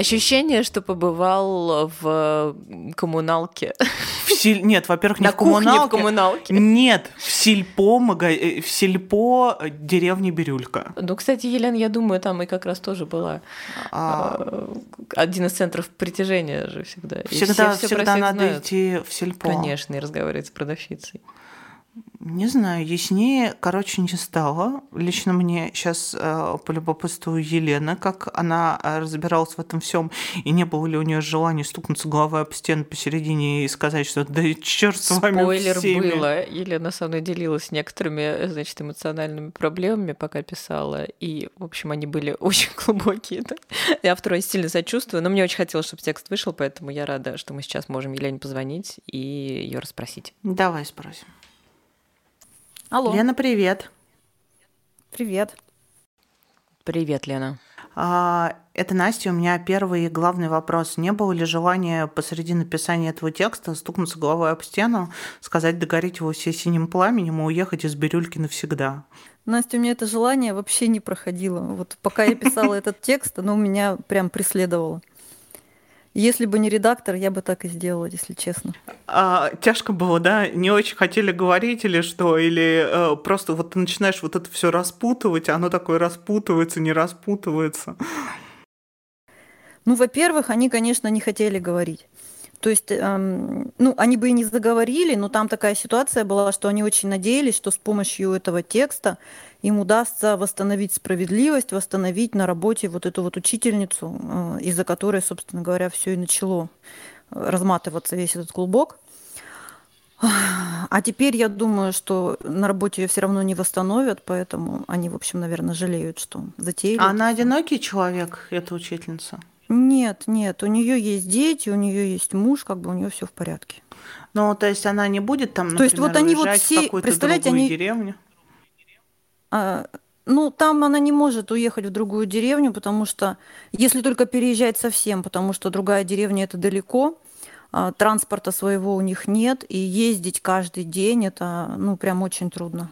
Ощущение, что побывал в коммуналке. В сель... Нет, во-первых, не На в коммуналке. в коммуналке. Нет, в сельпо, мага... э, в сельпо э, деревни Бирюлька. Ну, кстати, Елена, я думаю, там и как раз тоже была. А, э, Один из центров притяжения же всегда. И всегда все- все всегда надо знают. идти в сельпо. Конечно, и разговаривать с продавщицей. Не знаю, яснее, короче, не стало. Лично мне сейчас э, полюбопытствую Елены, как она э, разбиралась в этом всем, и не было ли у нее желания стукнуться головой об стену посередине и сказать, что да черт с вами Спойлер всеми». было. Елена со мной делилась некоторыми, значит, эмоциональными проблемами, пока писала. И, в общем, они были очень глубокие. да. Я второй сильно сочувствую, но мне очень хотелось, чтобы текст вышел, поэтому я рада, что мы сейчас можем Елене позвонить и ее расспросить. Давай спросим. Алло, Лена, привет. привет. Привет, Лена. А, Это Настя. У меня первый и главный вопрос. Не было ли желания посреди написания этого текста стукнуться головой об стену, сказать «догореть его все синим пламенем» и уехать из Бирюльки навсегда? Настя, у меня это желание вообще не проходило. Вот пока я писала этот текст, оно меня прям преследовало. Если бы не редактор, я бы так и сделала, если честно. А, тяжко было, да? Не очень хотели говорить или что? Или э, просто вот ты начинаешь вот это все распутывать, а оно такое распутывается, не распутывается. Ну, во-первых, они, конечно, не хотели говорить. То есть, эм, ну, они бы и не заговорили, но там такая ситуация была, что они очень надеялись, что с помощью этого текста им удастся восстановить справедливость, восстановить на работе вот эту вот учительницу, э, из-за которой, собственно говоря, все и начало э, разматываться весь этот клубок. А теперь я думаю, что на работе ее все равно не восстановят, поэтому они, в общем, наверное, жалеют, что затеяли. А она одинокий человек, эта учительница? Нет, нет, у нее есть дети, у нее есть муж, как бы у нее все в порядке. Ну, то есть она не будет там, То есть например, вот они вот все- представляете, они- деревню? А, ну, там она не может уехать в другую деревню, потому что, если только переезжать совсем, потому что другая деревня это далеко, а, транспорта своего у них нет, и ездить каждый день это, ну, прям очень трудно.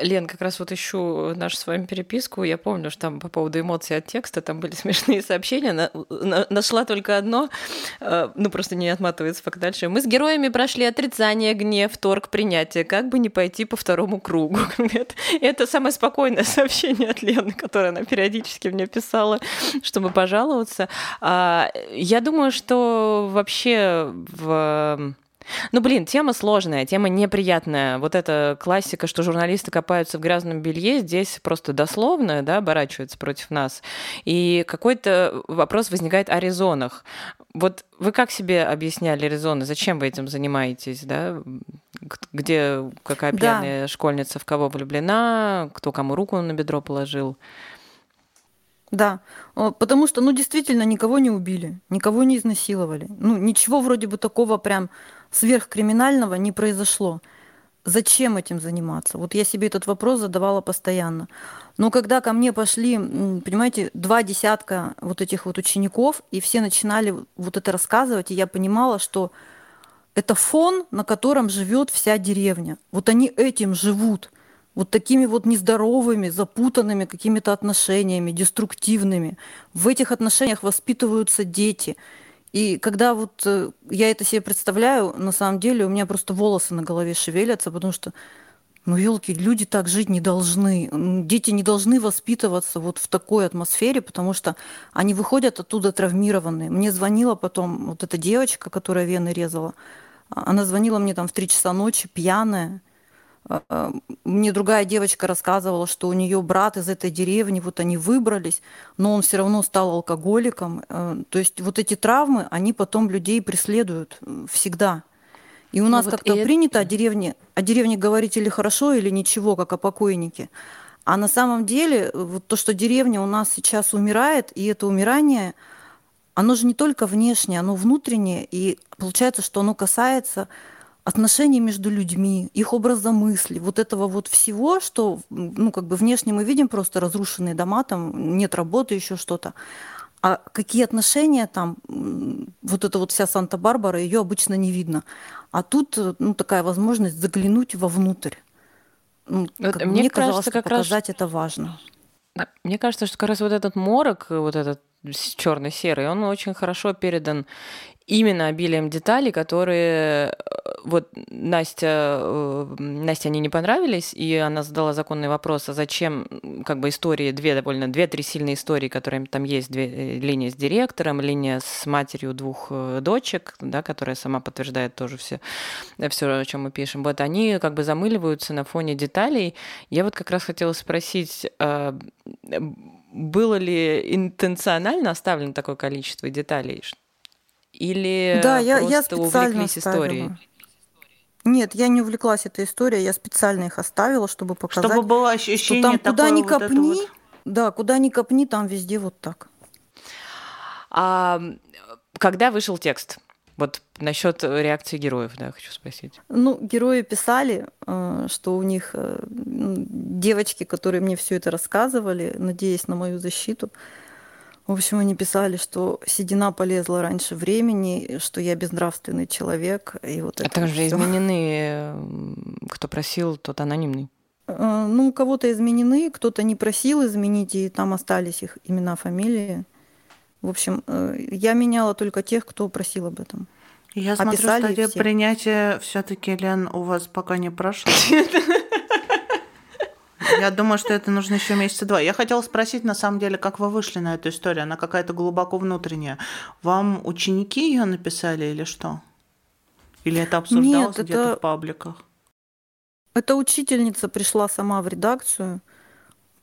Лен, как раз вот ищу нашу с вами переписку. Я помню, что там по поводу эмоций от текста там были смешные сообщения. На- на- нашла только одно, э, ну просто не отматывается пока дальше. Мы с героями прошли отрицание, гнев, торг, принятие. Как бы не пойти по второму кругу. Это, это самое спокойное сообщение от Лены, которое она периодически мне писала, чтобы пожаловаться. А, Я думаю, что вообще в ну, блин, тема сложная, тема неприятная. Вот эта классика, что журналисты копаются в грязном белье, здесь просто дословно, да, оборачивается против нас. И какой-то вопрос возникает о резонах. Вот вы как себе объясняли резоны? Зачем вы этим занимаетесь, да? Где какая Да. пьяная школьница в кого влюблена, кто кому руку на бедро положил? Да, потому что, ну, действительно, никого не убили, никого не изнасиловали. Ну, ничего вроде бы такого прям сверхкриминального не произошло. Зачем этим заниматься? Вот я себе этот вопрос задавала постоянно. Но когда ко мне пошли, понимаете, два десятка вот этих вот учеников, и все начинали вот это рассказывать, и я понимала, что это фон, на котором живет вся деревня. Вот они этим живут. Вот такими вот нездоровыми, запутанными какими-то отношениями, деструктивными. В этих отношениях воспитываются дети. И когда вот э, я это себе представляю, на самом деле у меня просто волосы на голове шевелятся, потому что Ну, елки, люди так жить не должны. Дети не должны воспитываться вот в такой атмосфере, потому что они выходят оттуда травмированные. Мне звонила потом вот эта девочка, которая вены резала. Она звонила мне там в три часа ночи, пьяная. Мне другая девочка рассказывала, что у нее брат из этой деревни, вот они выбрались, но он все равно стал алкоголиком. Э, то есть вот эти травмы, они потом людей преследуют всегда. И у ну нас ну, как-то вот принято о деревне, о деревне говорить или хорошо, или ничего, как о покойнике. А на самом деле вот то, что деревня у нас сейчас умирает, и это умирание, оно же не только внешнее, оно внутреннее, и получается, что оно касается отношений между людьми, их образа мысли, вот этого вот всего, что, ну, как бы внешне мы видим просто разрушенные дома, там нет работы, еще что-то. А какие отношения там, вот эта вот вся Санта-Барбара, ее обычно не видно. А тут ну, такая возможность заглянуть вовнутрь. Ну, вот как, мне, мне кажется, казалось, как показать раз... это важно. Мне кажется, что как раз вот этот морок, вот этот черный-серый, он очень хорошо передан именно обилием деталей, которые э, вот Настя, э, Настя они не понравились, и она задала законный вопрос, а зачем как бы истории, две довольно, две-три сильные истории, которые там есть, две, э, линия с директором, линия с матерью двух дочек, да, которая сама подтверждает тоже все, все, о чем мы пишем. Вот они как бы замыливаются на фоне деталей. Я вот как раз хотела спросить, было ли интенционально оставлено такое количество деталей, или да, я, я специально увлеклись историей? Нет, я не увлеклась этой историей, я специально их оставила, чтобы показать. Чтобы было ощущение что там такое куда ни вот копни, вот... да, куда ни копни, там везде вот так. А когда вышел текст? Вот насчет реакции героев, да, хочу спросить. Ну, герои писали, э, что у них э, девочки, которые мне все это рассказывали, надеясь на мою защиту, в общем, они писали, что седина полезла раньше времени, что я безнравственный человек. И вот а это также изменены, кто просил, тот анонимный. Э, ну, у кого-то изменены, кто-то не просил изменить, и там остались их имена, фамилии. В общем, э, я меняла только тех, кто просил об этом. Я смотрю, стадия принятия все-таки, Лен, у вас пока не прошло. Я думаю, что это нужно еще месяца два. Я хотела спросить, на самом деле, как вы вышли на эту историю? Она какая-то глубоко внутренняя. Вам ученики ее написали или что? Или это обсуждалось где-то это... в пабликах? Эта учительница пришла сама в редакцию –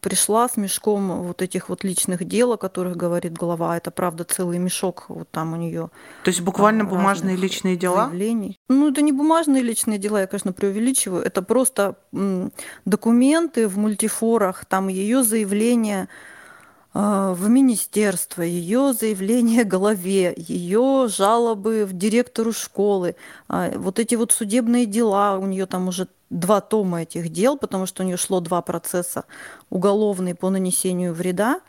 пришла с мешком вот этих вот личных дел, о которых говорит глава. Это, правда, целый мешок вот там у нее. То есть буквально бумажные личные дела? Заявлений. Ну, это не бумажные личные дела, я, конечно, преувеличиваю. Это просто документы в мультифорах, там ее заявление а, в министерство, ее заявление голове, ее жалобы в директору школы, а, вот эти вот судебные дела, у нее там уже два тома этих дел, потому что у нее шло два процесса. Уголовный по нанесению вреда,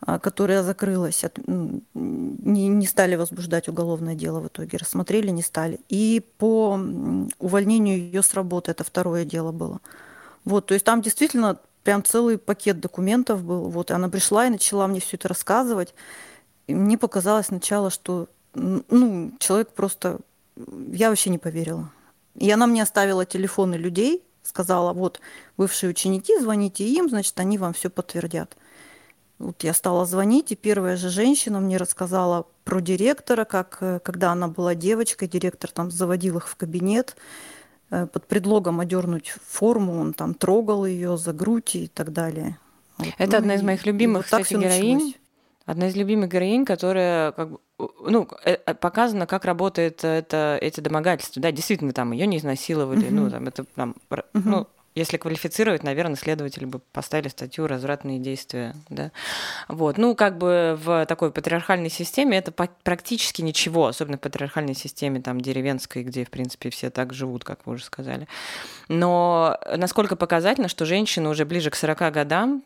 а, которая закрылась, не, не стали возбуждать уголовное дело в итоге, рассмотрели, не стали. И по увольнению ее с работы, это второе дело было. Вот, то есть там действительно прям целый пакет документов был. Вот, и она пришла и начала мне все это рассказывать. И мне показалось сначала, что ну, человек просто... Я вообще не поверила. И она мне оставила телефоны людей, сказала, вот, бывшие ученики, звоните им, значит, они вам все подтвердят. Вот я стала звонить, и первая же женщина мне рассказала про директора, как э, когда она была девочкой, директор там заводил их в кабинет, под предлогом одернуть форму, он там трогал ее за грудь и так далее. Вот. Это ну, одна из моих любимых, вот кстати, героинь. Началось. Одна из любимых героинь, которая как бы ну, э, э, показано, как работает это, эти домогательства. Да, действительно, там ее не изнасиловали, uh-huh. ну, там это там, uh-huh. ну, если квалифицировать, наверное, следователи бы поставили статью «развратные действия». Да? Вот. Ну, как бы в такой патриархальной системе это практически ничего, особенно в патриархальной системе там, деревенской, где, в принципе, все так живут, как вы уже сказали. Но насколько показательно, что женщины уже ближе к 40 годам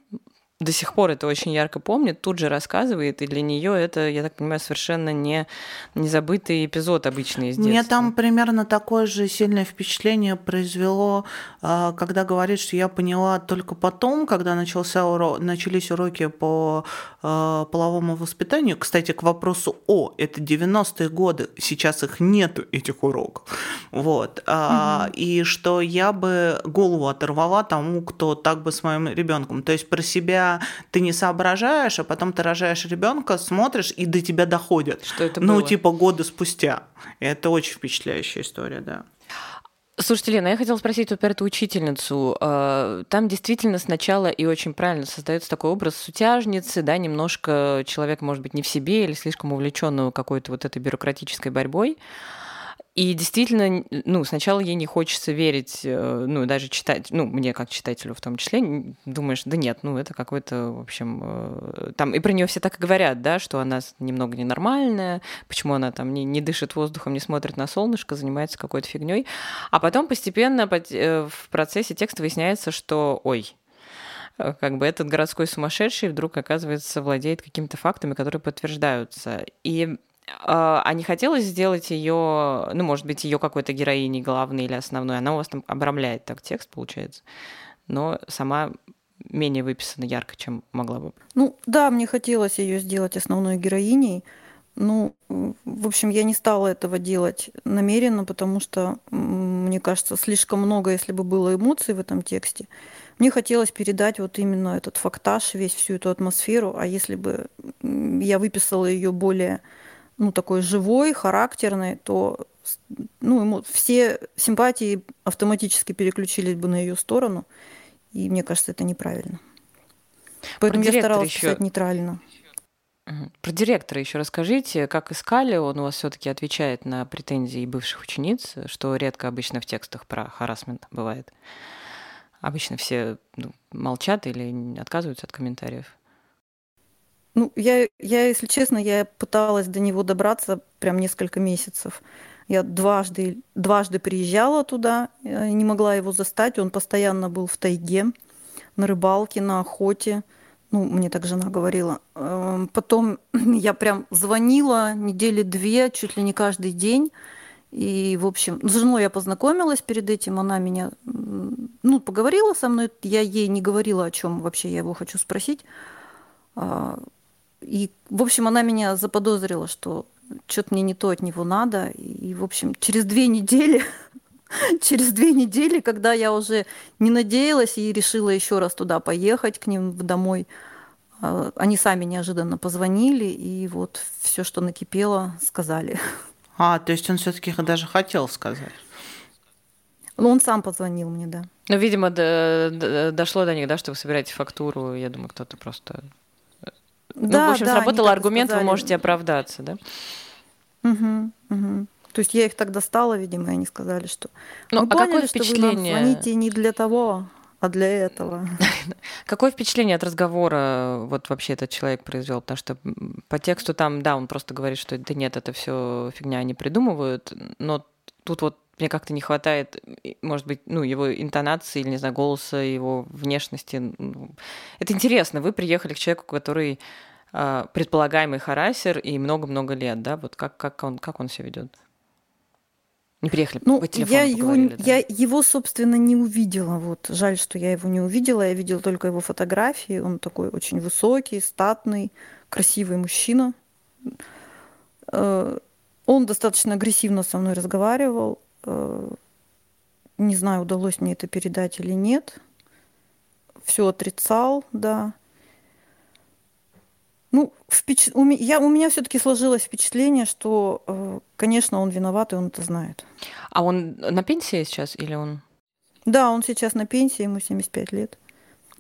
до сих пор это очень ярко помнит, тут же рассказывает, и для нее это, я так понимаю, совершенно не незабытый эпизод обычный из детства. Мне там примерно такое же сильное впечатление произвело, а, когда говорит, что я поняла только потом, когда начался уро... начались уроки по а, половому воспитанию. Кстати, к вопросу о, это 90-е годы, сейчас их нету, этих уроков. Вот. Угу. И что я бы голову оторвала тому, кто так бы с моим ребенком. То есть про себя ты не соображаешь, а потом ты рожаешь ребенка, смотришь, и до тебя доходит. Что это ну, было? Ну, типа года спустя. И это очень впечатляющая история, да. Слушайте, Лена, я хотела спросить про эту учительницу. А, там действительно сначала и очень правильно создается такой образ сутяжницы, да, немножко человек, может быть, не в себе или слишком увлеченного какой-то вот этой бюрократической борьбой. И действительно, ну, сначала ей не хочется верить, э, ну, даже читать, ну, мне как читателю в том числе, думаешь, да нет, ну, это какой-то, в общем, э, там, и про нее все так и говорят, да, что она немного ненормальная, почему она там не, не дышит воздухом, не смотрит на солнышко, занимается какой-то фигней. А потом постепенно э, в процессе текста выясняется, что, ой, как бы этот городской сумасшедший вдруг, оказывается, владеет какими-то фактами, которые подтверждаются. И а, а не хотелось сделать ее, ну, может быть, ее какой-то героиней главной или основной. Она у вас там обрамляет так текст, получается. Но сама менее выписана ярко, чем могла бы. Ну, да, мне хотелось ее сделать основной героиней. Ну, в общем, я не стала этого делать намеренно, потому что, мне кажется, слишком много, если бы было эмоций в этом тексте. Мне хотелось передать вот именно этот фактаж, весь всю эту атмосферу, а если бы я выписала ее более ну, такой живой, характерный, то ну, ему все симпатии автоматически переключились бы на ее сторону. И мне кажется, это неправильно. Поэтому я старалась еще... писать нейтрально. Про директора еще расскажите, как искали, он у вас все-таки отвечает на претензии бывших учениц, что редко обычно в текстах про харасмент бывает. Обычно все ну, молчат или отказываются от комментариев. Ну, я, я, если честно, я пыталась до него добраться прям несколько месяцев. Я дважды, дважды приезжала туда, э, не могла его застать. Он постоянно был в тайге, на рыбалке, на охоте. Ну, мне так жена говорила. Эм, потом я прям звонила недели две, чуть ли не каждый день. И, в общем, с женой я познакомилась перед этим, она меня, ну, поговорила со мной, я ей не говорила, о чем вообще я его хочу спросить. И, в общем, она меня заподозрила, что что-то мне не то от него надо. И, в общем, через две недели, через две недели, когда я уже не надеялась и решила еще раз туда поехать к ним домой, а, они сами неожиданно позвонили, и вот все, что накипело, сказали. А, то есть он все-таки даже хотел сказать. Ну, он сам позвонил мне, да. Ну, видимо, дошло до них, да, что вы собираете фактуру. Я думаю, кто-то просто да, ну, в общем, да, сработал аргумент, сказали. вы можете оправдаться, да? Угу, угу. То есть я их так достала, видимо, и они сказали, что ну, мы а поняли, какое впечатление... что вы нам звоните не для того, а для этого. Какое впечатление от разговора вот вообще этот человек произвел? Потому что по тексту там, да, он просто говорит, что да нет, это все фигня, они придумывают, но тут вот мне как-то не хватает, может быть, ну, его интонации или, не знаю, голоса, его внешности. Это интересно. Вы приехали к человеку, который э, предполагаемый харасер и много-много лет, да? Вот как, как он, как он себя ведет? Не приехали, ну, по я его, да? я его, собственно, не увидела. Вот жаль, что я его не увидела. Я видела только его фотографии. Он такой очень высокий, статный, красивый мужчина. Э, он достаточно агрессивно со мной разговаривал. Э, не знаю, удалось мне это передать или нет. Все отрицал, да. Ну, впеч... у, меня, я, у меня все-таки сложилось впечатление, что, э, конечно, он виноват, и он это знает. А он на пенсии сейчас или он? Да, он сейчас на пенсии, ему 75 лет.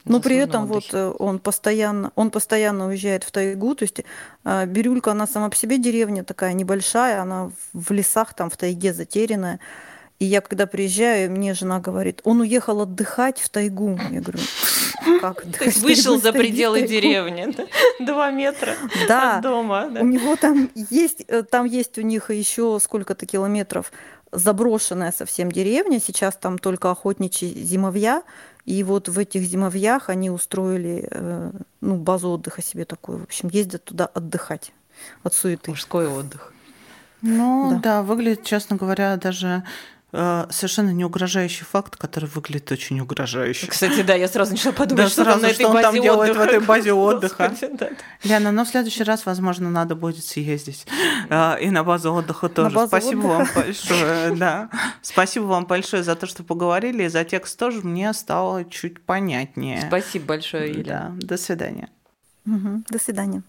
Но при этом вот э, он постоянно, он постоянно уезжает в тайгу. То есть э, Бирюлька, она сама по себе деревня такая небольшая, она в лесах, там в тайге затерянная. И я когда приезжаю, мне жена говорит, он уехал отдыхать в тайгу. Я говорю, как То есть вышел за пределы деревни, два метра от дома. У него там есть, э, там есть у них еще сколько-то километров заброшенная совсем деревня, сейчас там только охотничьи зимовья, и вот в этих зимовьях они устроили э, ну, базу отдыха себе такую. В общем, ездят туда отдыхать от суеты. Мужской отдых. Ну да, да выглядит, честно говоря, даже совершенно не угрожающий факт, который выглядит очень угрожающе. Кстати, да, я сразу начала подумать, да, что, сразу, там, что он там делает в этой базе отдыха. Господи, да. Лена, но в следующий раз, возможно, надо будет съездить э, и на базу отдыха тоже. базу Спасибо отдыха. вам большое. Да. Спасибо вам большое за то, что поговорили, и за текст тоже мне стало чуть понятнее. Спасибо большое, Юля. Да. До свидания. Мгм. До свидания.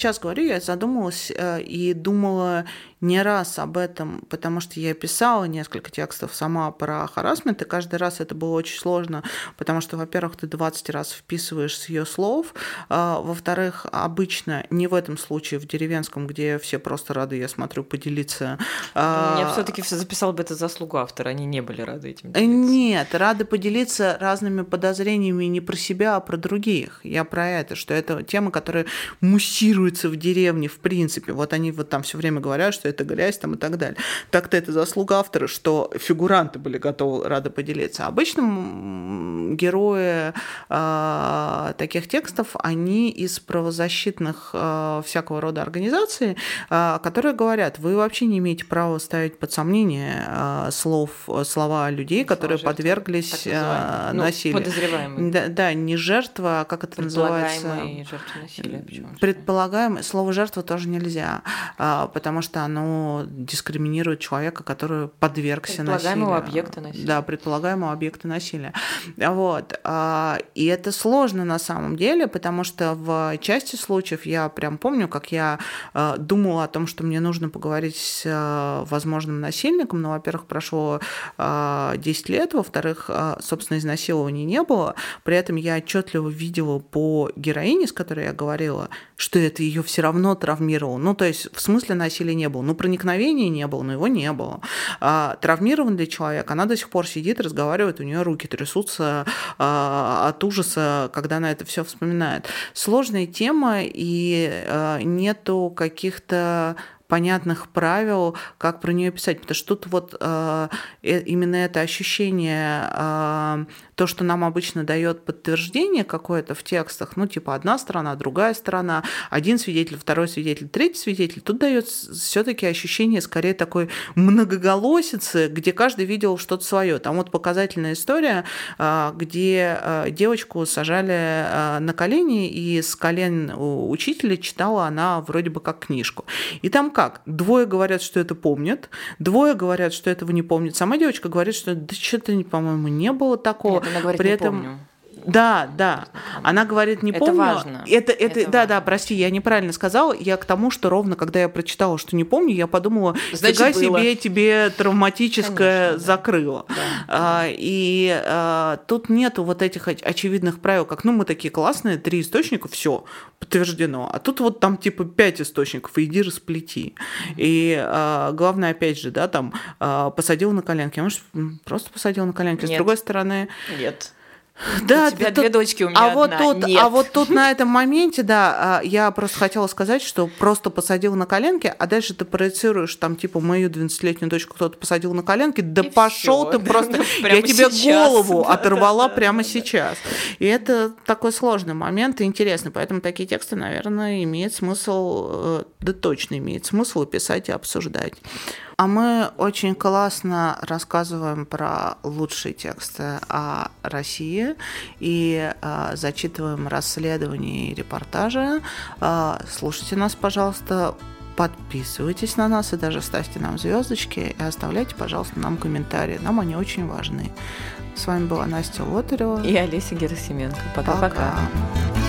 Сейчас говорю, я задумалась э, и думала не раз об этом, потому что я писала несколько текстов сама про харасмент, и каждый раз это было очень сложно, потому что, во-первых, ты 20 раз вписываешь с ее слов, а, во-вторых, обычно не в этом случае, в деревенском, где все просто рады, я смотрю, поделиться. а, Я все-таки записала бы это заслугу автора, они не были рады этим. Э, делиться. Нет, рады поделиться разными подозрениями не про себя, а про других. Я про это, что это тема, которая муссируется в деревне в принципе. Вот они вот там все время говорят, что это грязь там и так далее. Так-то это заслуга автора, что фигуранты были готовы рады поделиться. Обычно герои а, таких текстов, они из правозащитных а, всякого рода организаций, а, которые говорят, вы вообще не имеете права ставить под сомнение а, слов, слова людей, которые жертвы, подверглись а, Ну, насилию. подозреваемые. Да, да, не жертва, а как это называется? Предполагаемые жертвы насилия. почему? Предполагаемое слово жертва тоже нельзя, а, потому что оно дискриминирует человека, который подвергся насилию. Объекта насилия. Да, предполагаемого объекта насилия. Вот. а, И это сложно на самом деле, потому что в части случаев я прям помню, как я а, думала о том, что мне нужно поговорить с а, возможным насильником. Ну, во-первых, прошло а, 10 лет, во-вторых, собственно, изнасилования не было. При этом я отчетливо видела по героине, с которой я говорила, что это ее все равно травмировало. Ну, то есть в смысле насилия не было. Ну, проникновения не было, но его не было. А, травмирован ли человек? Она до сих пор сидит, разговаривает, у нее руки трясутся а, от ужаса, когда она это все вспоминает. Сложная тема, и а, нету каких-то понятных правил, как про нее писать. Потому что тут вот э, э, именно это ощущение, э, то, что нам обычно дает подтверждение какое-то в текстах, ну, типа одна сторона, другая сторона, один свидетель, второй свидетель, третий свидетель, тут дает все-таки ощущение скорее такой многоголосицы, где каждый видел что-то свое. Там вот показательная история, э, где э, девочку сажали э, на колени, и с колен у учителя читала она вроде бы как книжку. И там как? Двое говорят, что это помнят, двое говорят, что этого не помнят. Сама девочка говорит, что да что-то, по-моему, не было такого. Нет, она говорит, При этом помню. Да, да. Она говорит, не Это помню. важно. Это, это, Это да, да, важно. прости, я неправильно сказала. Я к тому, что ровно когда я прочитала, что не помню, я подумала, Значит, фига было. себе тебе травматическое Конечно, да. закрыло. А, и а, тут нету вот этих оч- очевидных правил, как, ну, мы такие классные, три источника, все подтверждено. А тут вот там типа пять источников, и иди расплети. И а, главное, опять же, да, там а, посадил на коленки. А может, просто посадил на коленки. С Нет. другой стороны, Нет. Да, У тебя тут- две дочки, у меня а вот одна. тут, Нет. а вот тут на этом моменте, да, а, я просто хотела сказать, что просто посадил на коленки, а дальше ты проецируешь там типа мою 12-летнюю дочку кто-то посадил на коленки, да И пошел всё. ты просто, я тебе сейчас. голову Да, оторвала да, да, прямо да, да. сейчас. И это такой сложный момент и интересный, поэтому такие тексты, наверное, имеет смысл, э, да точно имеет смысл писать и обсуждать. А мы очень классно рассказываем про лучшие тексты о России и э, зачитываем расследования и репортажи. Э, слушайте нас, пожалуйста, подписывайтесь на нас и даже ставьте нам звездочки и оставляйте, пожалуйста, нам комментарии. Нам они очень важны. С вами была Настя Лотарева. И Олеся Герасименко. Пока-пока. Пока.